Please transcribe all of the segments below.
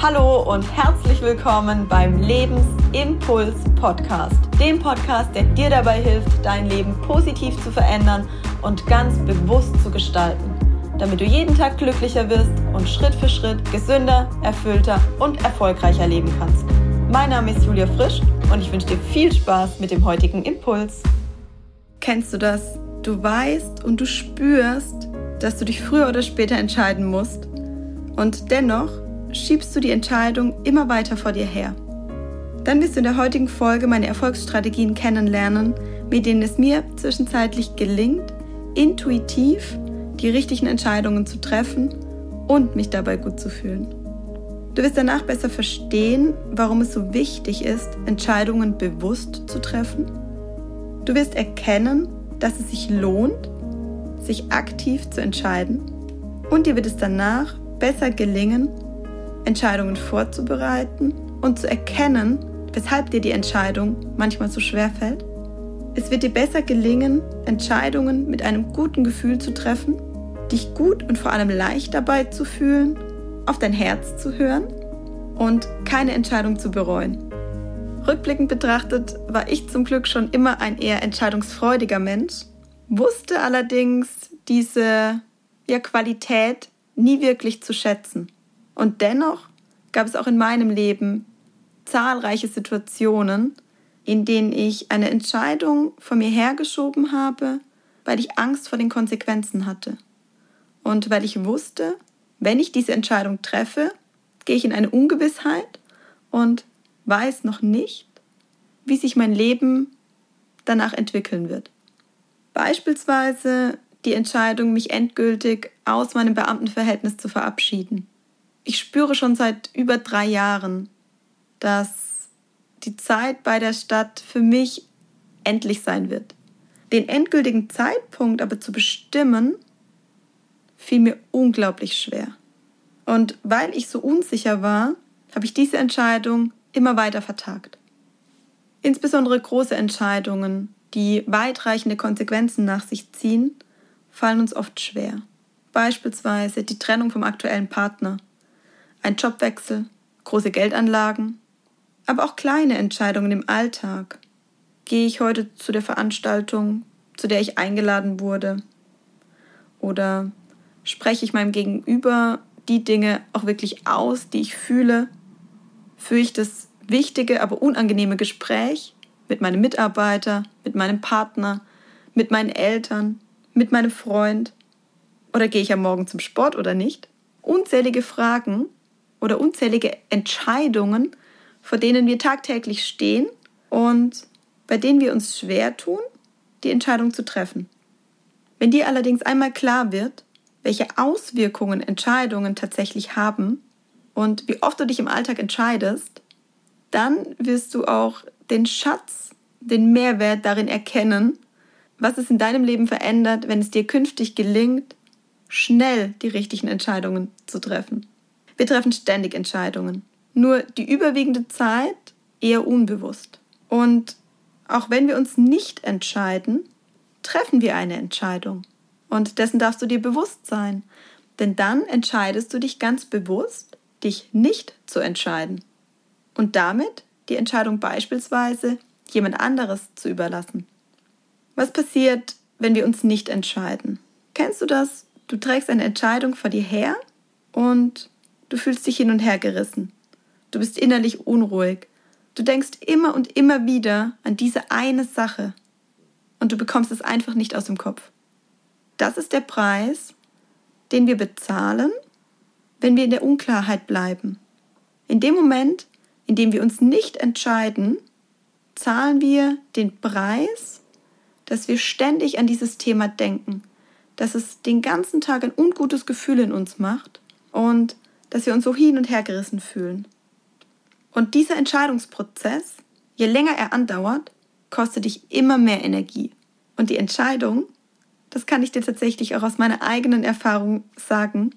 Hallo und herzlich willkommen beim Lebensimpuls Podcast, dem Podcast, der dir dabei hilft, dein Leben positiv zu verändern und ganz bewusst zu gestalten, damit du jeden Tag glücklicher wirst und Schritt für Schritt gesünder, erfüllter und erfolgreicher leben kannst. Mein Name ist Julia Frisch und ich wünsche dir viel Spaß mit dem heutigen Impuls. Kennst du das? Du weißt und du spürst, dass du dich früher oder später entscheiden musst und dennoch schiebst du die Entscheidung immer weiter vor dir her. Dann wirst du in der heutigen Folge meine Erfolgsstrategien kennenlernen, mit denen es mir zwischenzeitlich gelingt, intuitiv die richtigen Entscheidungen zu treffen und mich dabei gut zu fühlen. Du wirst danach besser verstehen, warum es so wichtig ist, Entscheidungen bewusst zu treffen. Du wirst erkennen, dass es sich lohnt, sich aktiv zu entscheiden. Und dir wird es danach besser gelingen, Entscheidungen vorzubereiten und zu erkennen, weshalb dir die Entscheidung manchmal so schwer fällt. Es wird dir besser gelingen, Entscheidungen mit einem guten Gefühl zu treffen, dich gut und vor allem leicht dabei zu fühlen, auf dein Herz zu hören und keine Entscheidung zu bereuen. Rückblickend betrachtet war ich zum Glück schon immer ein eher entscheidungsfreudiger Mensch, wusste allerdings diese ja, Qualität nie wirklich zu schätzen. Und dennoch gab es auch in meinem Leben zahlreiche Situationen, in denen ich eine Entscheidung von mir hergeschoben habe, weil ich Angst vor den Konsequenzen hatte. Und weil ich wusste, wenn ich diese Entscheidung treffe, gehe ich in eine Ungewissheit und weiß noch nicht, wie sich mein Leben danach entwickeln wird. Beispielsweise die Entscheidung, mich endgültig aus meinem Beamtenverhältnis zu verabschieden ich spüre schon seit über drei Jahren, dass die Zeit bei der Stadt für mich endlich sein wird. Den endgültigen Zeitpunkt aber zu bestimmen, fiel mir unglaublich schwer. Und weil ich so unsicher war, habe ich diese Entscheidung immer weiter vertagt. Insbesondere große Entscheidungen, die weitreichende Konsequenzen nach sich ziehen, fallen uns oft schwer. Beispielsweise die Trennung vom aktuellen Partner ein Jobwechsel, große Geldanlagen, aber auch kleine Entscheidungen im Alltag. Gehe ich heute zu der Veranstaltung, zu der ich eingeladen wurde? Oder spreche ich meinem Gegenüber die Dinge auch wirklich aus, die ich fühle? Führe ich das wichtige, aber unangenehme Gespräch mit meinem Mitarbeiter, mit meinem Partner, mit meinen Eltern, mit meinem Freund? Oder gehe ich am Morgen zum Sport oder nicht? Unzählige Fragen, oder unzählige Entscheidungen, vor denen wir tagtäglich stehen und bei denen wir uns schwer tun, die Entscheidung zu treffen. Wenn dir allerdings einmal klar wird, welche Auswirkungen Entscheidungen tatsächlich haben und wie oft du dich im Alltag entscheidest, dann wirst du auch den Schatz, den Mehrwert darin erkennen, was es in deinem Leben verändert, wenn es dir künftig gelingt, schnell die richtigen Entscheidungen zu treffen. Wir treffen ständig Entscheidungen. Nur die überwiegende Zeit eher unbewusst. Und auch wenn wir uns nicht entscheiden, treffen wir eine Entscheidung. Und dessen darfst du dir bewusst sein. Denn dann entscheidest du dich ganz bewusst, dich nicht zu entscheiden. Und damit die Entscheidung beispielsweise jemand anderes zu überlassen. Was passiert, wenn wir uns nicht entscheiden? Kennst du das? Du trägst eine Entscheidung vor dir her und Du fühlst dich hin und her gerissen. Du bist innerlich unruhig. Du denkst immer und immer wieder an diese eine Sache. Und du bekommst es einfach nicht aus dem Kopf. Das ist der Preis, den wir bezahlen, wenn wir in der Unklarheit bleiben. In dem Moment, in dem wir uns nicht entscheiden, zahlen wir den Preis, dass wir ständig an dieses Thema denken, dass es den ganzen Tag ein ungutes Gefühl in uns macht und dass wir uns so hin und her gerissen fühlen. Und dieser Entscheidungsprozess, je länger er andauert, kostet dich immer mehr Energie. Und die Entscheidung, das kann ich dir tatsächlich auch aus meiner eigenen Erfahrung sagen,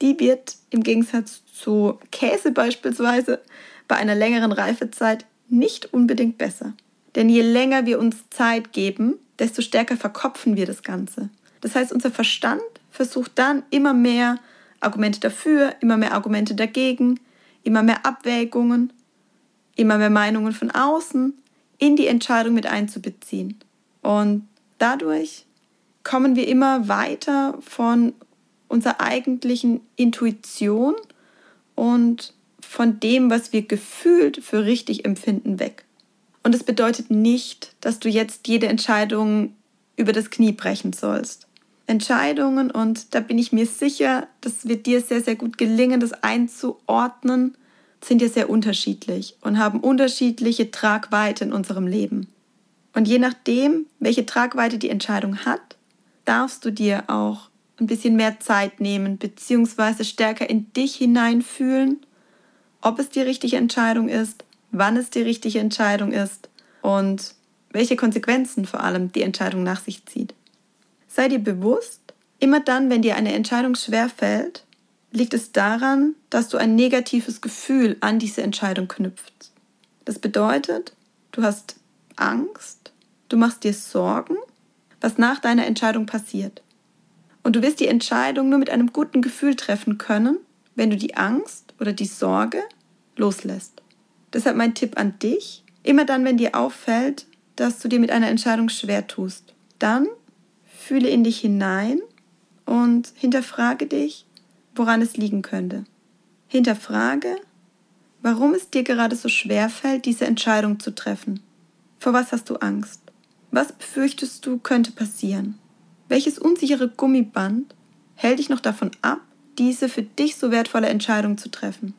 die wird im Gegensatz zu Käse beispielsweise bei einer längeren Reifezeit nicht unbedingt besser. Denn je länger wir uns Zeit geben, desto stärker verkopfen wir das Ganze. Das heißt, unser Verstand versucht dann immer mehr Argumente dafür, immer mehr Argumente dagegen, immer mehr Abwägungen, immer mehr Meinungen von außen in die Entscheidung mit einzubeziehen. Und dadurch kommen wir immer weiter von unserer eigentlichen Intuition und von dem, was wir gefühlt für richtig empfinden, weg. Und es bedeutet nicht, dass du jetzt jede Entscheidung über das Knie brechen sollst. Entscheidungen, und da bin ich mir sicher, das wird dir sehr, sehr gut gelingen, das einzuordnen, sind ja sehr unterschiedlich und haben unterschiedliche Tragweite in unserem Leben. Und je nachdem, welche Tragweite die Entscheidung hat, darfst du dir auch ein bisschen mehr Zeit nehmen, beziehungsweise stärker in dich hineinfühlen, ob es die richtige Entscheidung ist, wann es die richtige Entscheidung ist und welche Konsequenzen vor allem die Entscheidung nach sich zieht. Sei dir bewusst, immer dann, wenn dir eine Entscheidung schwer fällt, liegt es daran, dass du ein negatives Gefühl an diese Entscheidung knüpfst. Das bedeutet, du hast Angst, du machst dir Sorgen, was nach deiner Entscheidung passiert. Und du wirst die Entscheidung nur mit einem guten Gefühl treffen können, wenn du die Angst oder die Sorge loslässt. Deshalb mein Tipp an dich, immer dann, wenn dir auffällt, dass du dir mit einer Entscheidung schwer tust, dann fühle in dich hinein und hinterfrage dich, woran es liegen könnte. Hinterfrage, warum es dir gerade so schwer fällt, diese Entscheidung zu treffen. Vor was hast du Angst? Was befürchtest du könnte passieren? Welches unsichere Gummiband hält dich noch davon ab, diese für dich so wertvolle Entscheidung zu treffen?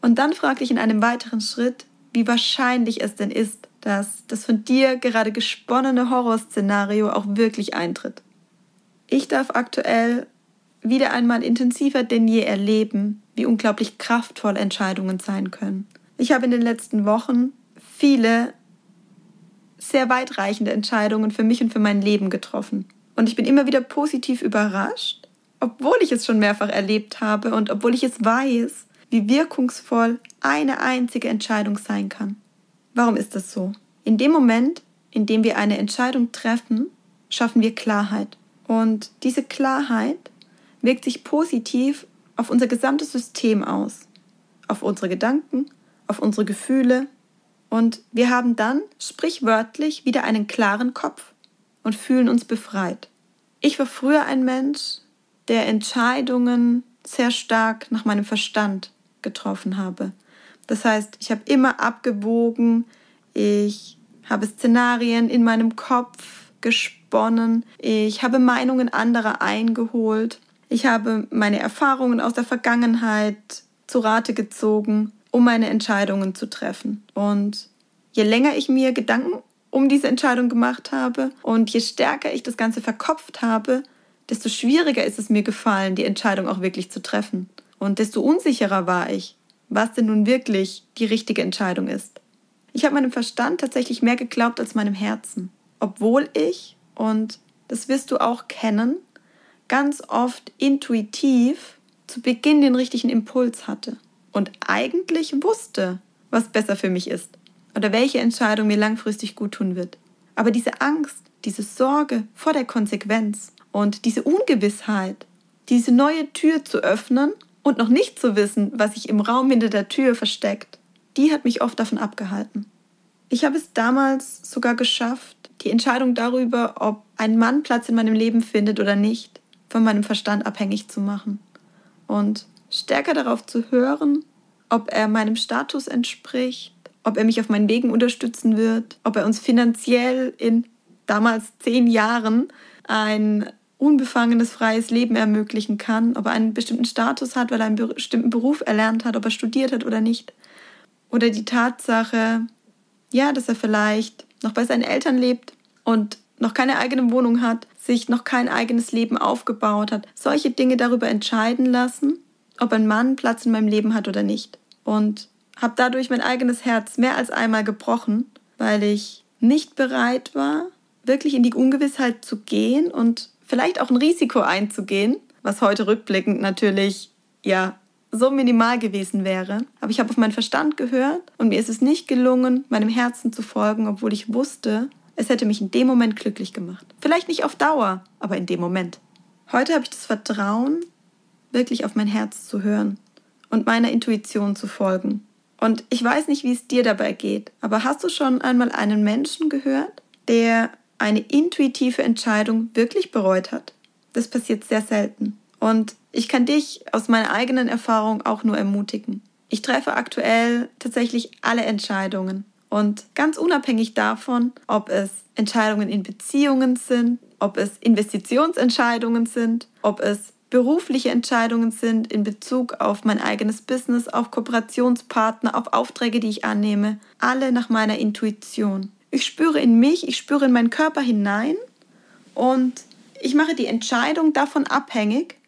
Und dann frag dich in einem weiteren Schritt, wie wahrscheinlich es denn ist, dass das von dir gerade gesponnene Horrorszenario auch wirklich eintritt. Ich darf aktuell wieder einmal intensiver denn je erleben, wie unglaublich kraftvoll Entscheidungen sein können. Ich habe in den letzten Wochen viele sehr weitreichende Entscheidungen für mich und für mein Leben getroffen. Und ich bin immer wieder positiv überrascht, obwohl ich es schon mehrfach erlebt habe und obwohl ich es weiß, wie wirkungsvoll eine einzige Entscheidung sein kann. Warum ist das so? In dem Moment, in dem wir eine Entscheidung treffen, schaffen wir Klarheit. Und diese Klarheit wirkt sich positiv auf unser gesamtes System aus, auf unsere Gedanken, auf unsere Gefühle. Und wir haben dann sprichwörtlich wieder einen klaren Kopf und fühlen uns befreit. Ich war früher ein Mensch, der Entscheidungen sehr stark nach meinem Verstand getroffen habe. Das heißt, ich habe immer abgewogen, ich habe Szenarien in meinem Kopf gesponnen, ich habe Meinungen anderer eingeholt, ich habe meine Erfahrungen aus der Vergangenheit zu Rate gezogen, um meine Entscheidungen zu treffen. Und je länger ich mir Gedanken um diese Entscheidung gemacht habe und je stärker ich das Ganze verkopft habe, desto schwieriger ist es mir gefallen, die Entscheidung auch wirklich zu treffen. Und desto unsicherer war ich, was denn nun wirklich die richtige Entscheidung ist. Ich habe meinem Verstand tatsächlich mehr geglaubt als meinem Herzen, obwohl ich, und das wirst du auch kennen, ganz oft intuitiv zu Beginn den richtigen Impuls hatte und eigentlich wusste, was besser für mich ist oder welche Entscheidung mir langfristig gut tun wird. Aber diese Angst, diese Sorge vor der Konsequenz und diese Ungewissheit, diese neue Tür zu öffnen und noch nicht zu wissen, was sich im Raum hinter der Tür versteckt, die hat mich oft davon abgehalten. Ich habe es damals sogar geschafft, die Entscheidung darüber, ob ein Mann Platz in meinem Leben findet oder nicht, von meinem Verstand abhängig zu machen und stärker darauf zu hören, ob er meinem Status entspricht, ob er mich auf meinen Wegen unterstützen wird, ob er uns finanziell in damals zehn Jahren ein unbefangenes, freies Leben ermöglichen kann, ob er einen bestimmten Status hat, weil er einen bestimmten Beruf erlernt hat, ob er studiert hat oder nicht. Oder die Tatsache, ja, dass er vielleicht noch bei seinen Eltern lebt und noch keine eigene Wohnung hat, sich noch kein eigenes Leben aufgebaut hat. Solche Dinge darüber entscheiden lassen, ob ein Mann Platz in meinem Leben hat oder nicht. Und habe dadurch mein eigenes Herz mehr als einmal gebrochen, weil ich nicht bereit war, wirklich in die Ungewissheit zu gehen und vielleicht auch ein Risiko einzugehen, was heute rückblickend natürlich ja so minimal gewesen wäre. Aber ich habe auf meinen Verstand gehört und mir ist es nicht gelungen, meinem Herzen zu folgen, obwohl ich wusste, es hätte mich in dem Moment glücklich gemacht. Vielleicht nicht auf Dauer, aber in dem Moment. Heute habe ich das Vertrauen, wirklich auf mein Herz zu hören und meiner Intuition zu folgen. Und ich weiß nicht, wie es dir dabei geht, aber hast du schon einmal einen Menschen gehört, der eine intuitive Entscheidung wirklich bereut hat? Das passiert sehr selten. Und ich kann dich aus meiner eigenen Erfahrung auch nur ermutigen. Ich treffe aktuell tatsächlich alle Entscheidungen. Und ganz unabhängig davon, ob es Entscheidungen in Beziehungen sind, ob es Investitionsentscheidungen sind, ob es berufliche Entscheidungen sind in Bezug auf mein eigenes Business, auf Kooperationspartner, auf Aufträge, die ich annehme, alle nach meiner Intuition. Ich spüre in mich, ich spüre in meinen Körper hinein und ich mache die Entscheidung davon abhängig,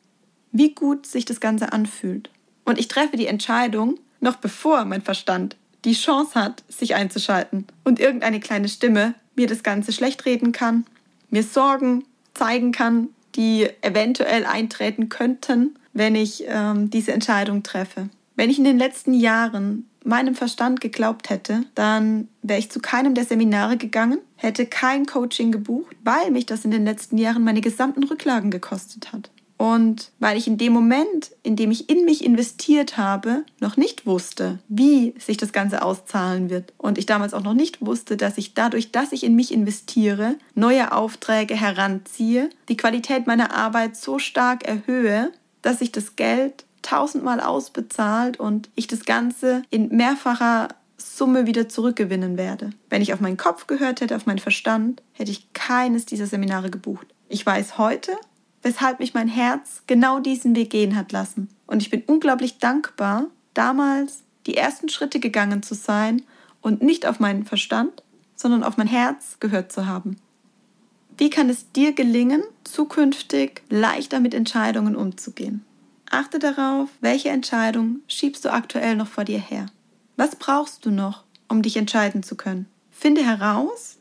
wie gut sich das Ganze anfühlt. Und ich treffe die Entscheidung noch bevor mein Verstand die Chance hat, sich einzuschalten und irgendeine kleine Stimme mir das Ganze schlecht reden kann, mir Sorgen zeigen kann, die eventuell eintreten könnten, wenn ich ähm, diese Entscheidung treffe. Wenn ich in den letzten Jahren meinem Verstand geglaubt hätte, dann wäre ich zu keinem der Seminare gegangen, hätte kein Coaching gebucht, weil mich das in den letzten Jahren meine gesamten Rücklagen gekostet hat. Und weil ich in dem Moment, in dem ich in mich investiert habe, noch nicht wusste, wie sich das Ganze auszahlen wird. Und ich damals auch noch nicht wusste, dass ich dadurch, dass ich in mich investiere, neue Aufträge heranziehe, die Qualität meiner Arbeit so stark erhöhe, dass ich das Geld tausendmal ausbezahlt und ich das Ganze in mehrfacher Summe wieder zurückgewinnen werde. Wenn ich auf meinen Kopf gehört hätte, auf meinen Verstand, hätte ich keines dieser Seminare gebucht. Ich weiß heute, weshalb mich mein Herz genau diesen Weg gehen hat lassen. Und ich bin unglaublich dankbar, damals die ersten Schritte gegangen zu sein und nicht auf meinen Verstand, sondern auf mein Herz gehört zu haben. Wie kann es dir gelingen, zukünftig leichter mit Entscheidungen umzugehen? Achte darauf, welche Entscheidung schiebst du aktuell noch vor dir her. Was brauchst du noch, um dich entscheiden zu können? Finde heraus,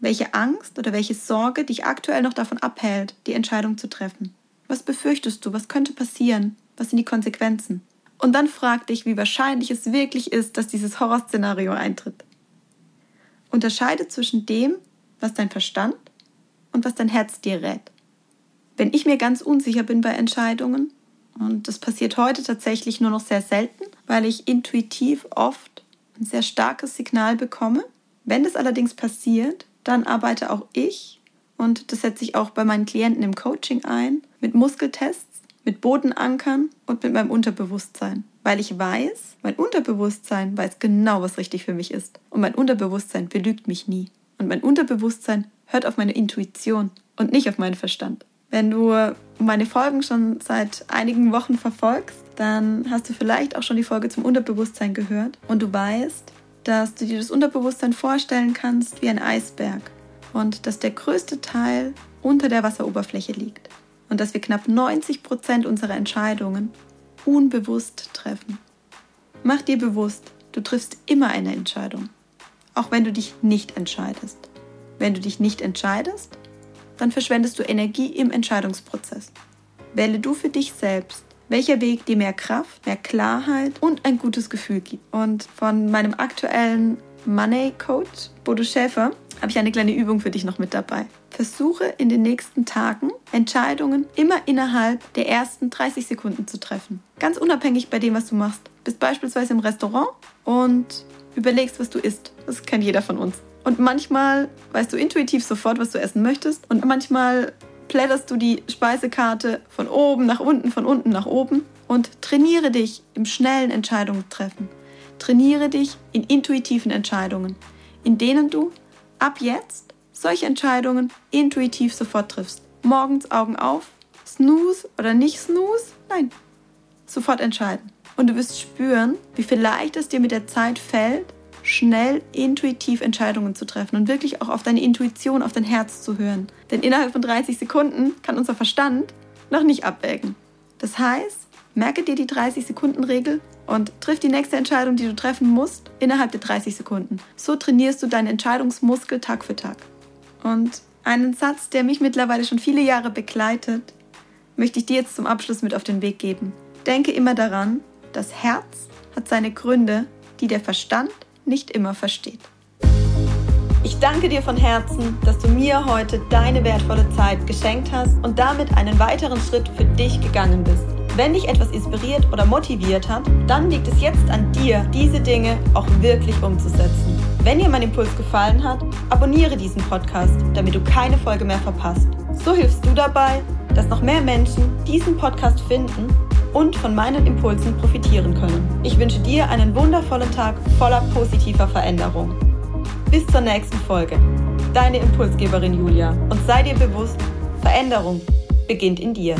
welche Angst oder welche Sorge dich aktuell noch davon abhält, die Entscheidung zu treffen? Was befürchtest du? Was könnte passieren? Was sind die Konsequenzen? Und dann frag dich, wie wahrscheinlich es wirklich ist, dass dieses Horrorszenario eintritt. Unterscheide zwischen dem, was dein Verstand und was dein Herz dir rät. Wenn ich mir ganz unsicher bin bei Entscheidungen, und das passiert heute tatsächlich nur noch sehr selten, weil ich intuitiv oft ein sehr starkes Signal bekomme. Wenn das allerdings passiert, dann arbeite auch ich, und das setze ich auch bei meinen Klienten im Coaching ein, mit Muskeltests, mit Bodenankern und mit meinem Unterbewusstsein. Weil ich weiß, mein Unterbewusstsein weiß genau, was richtig für mich ist. Und mein Unterbewusstsein belügt mich nie. Und mein Unterbewusstsein hört auf meine Intuition und nicht auf meinen Verstand. Wenn du meine Folgen schon seit einigen Wochen verfolgst, dann hast du vielleicht auch schon die Folge zum Unterbewusstsein gehört und du weißt, dass du dir das Unterbewusstsein vorstellen kannst wie ein Eisberg und dass der größte Teil unter der Wasseroberfläche liegt und dass wir knapp 90 Prozent unserer Entscheidungen unbewusst treffen. Mach dir bewusst, du triffst immer eine Entscheidung, auch wenn du dich nicht entscheidest. Wenn du dich nicht entscheidest, dann verschwendest du Energie im Entscheidungsprozess. Wähle du für dich selbst welcher Weg dir mehr Kraft, mehr Klarheit und ein gutes Gefühl gibt. Und von meinem aktuellen Money Coach, Bodo Schäfer, habe ich eine kleine Übung für dich noch mit dabei. Versuche in den nächsten Tagen Entscheidungen immer innerhalb der ersten 30 Sekunden zu treffen. Ganz unabhängig bei dem, was du machst. Bist beispielsweise im Restaurant und überlegst, was du isst. Das kennt jeder von uns. Und manchmal weißt du intuitiv sofort, was du essen möchtest. Und manchmal blätterst du die Speisekarte von oben nach unten, von unten nach oben und trainiere dich im schnellen Entscheidungen treffen. Trainiere dich in intuitiven Entscheidungen, in denen du ab jetzt solche Entscheidungen intuitiv sofort triffst. Morgens Augen auf, snooze oder nicht snooze, nein, sofort entscheiden. Und du wirst spüren, wie viel leicht es dir mit der Zeit fällt, schnell intuitiv Entscheidungen zu treffen und wirklich auch auf deine Intuition, auf dein Herz zu hören. Denn innerhalb von 30 Sekunden kann unser Verstand noch nicht abwägen. Das heißt, merke dir die 30-Sekunden-Regel und triff die nächste Entscheidung, die du treffen musst, innerhalb der 30 Sekunden. So trainierst du deinen Entscheidungsmuskel Tag für Tag. Und einen Satz, der mich mittlerweile schon viele Jahre begleitet, möchte ich dir jetzt zum Abschluss mit auf den Weg geben. Denke immer daran, das Herz hat seine Gründe, die der Verstand nicht immer versteht. Ich danke dir von Herzen, dass du mir heute deine wertvolle Zeit geschenkt hast und damit einen weiteren Schritt für dich gegangen bist. Wenn dich etwas inspiriert oder motiviert hat, dann liegt es jetzt an dir, diese Dinge auch wirklich umzusetzen. Wenn dir mein Impuls gefallen hat, abonniere diesen Podcast, damit du keine Folge mehr verpasst. So hilfst du dabei, dass noch mehr Menschen diesen Podcast finden und von meinen Impulsen profitieren können. Ich wünsche dir einen wundervollen Tag voller positiver Veränderung. Bis zur nächsten Folge. Deine Impulsgeberin Julia und sei dir bewusst, Veränderung beginnt in dir.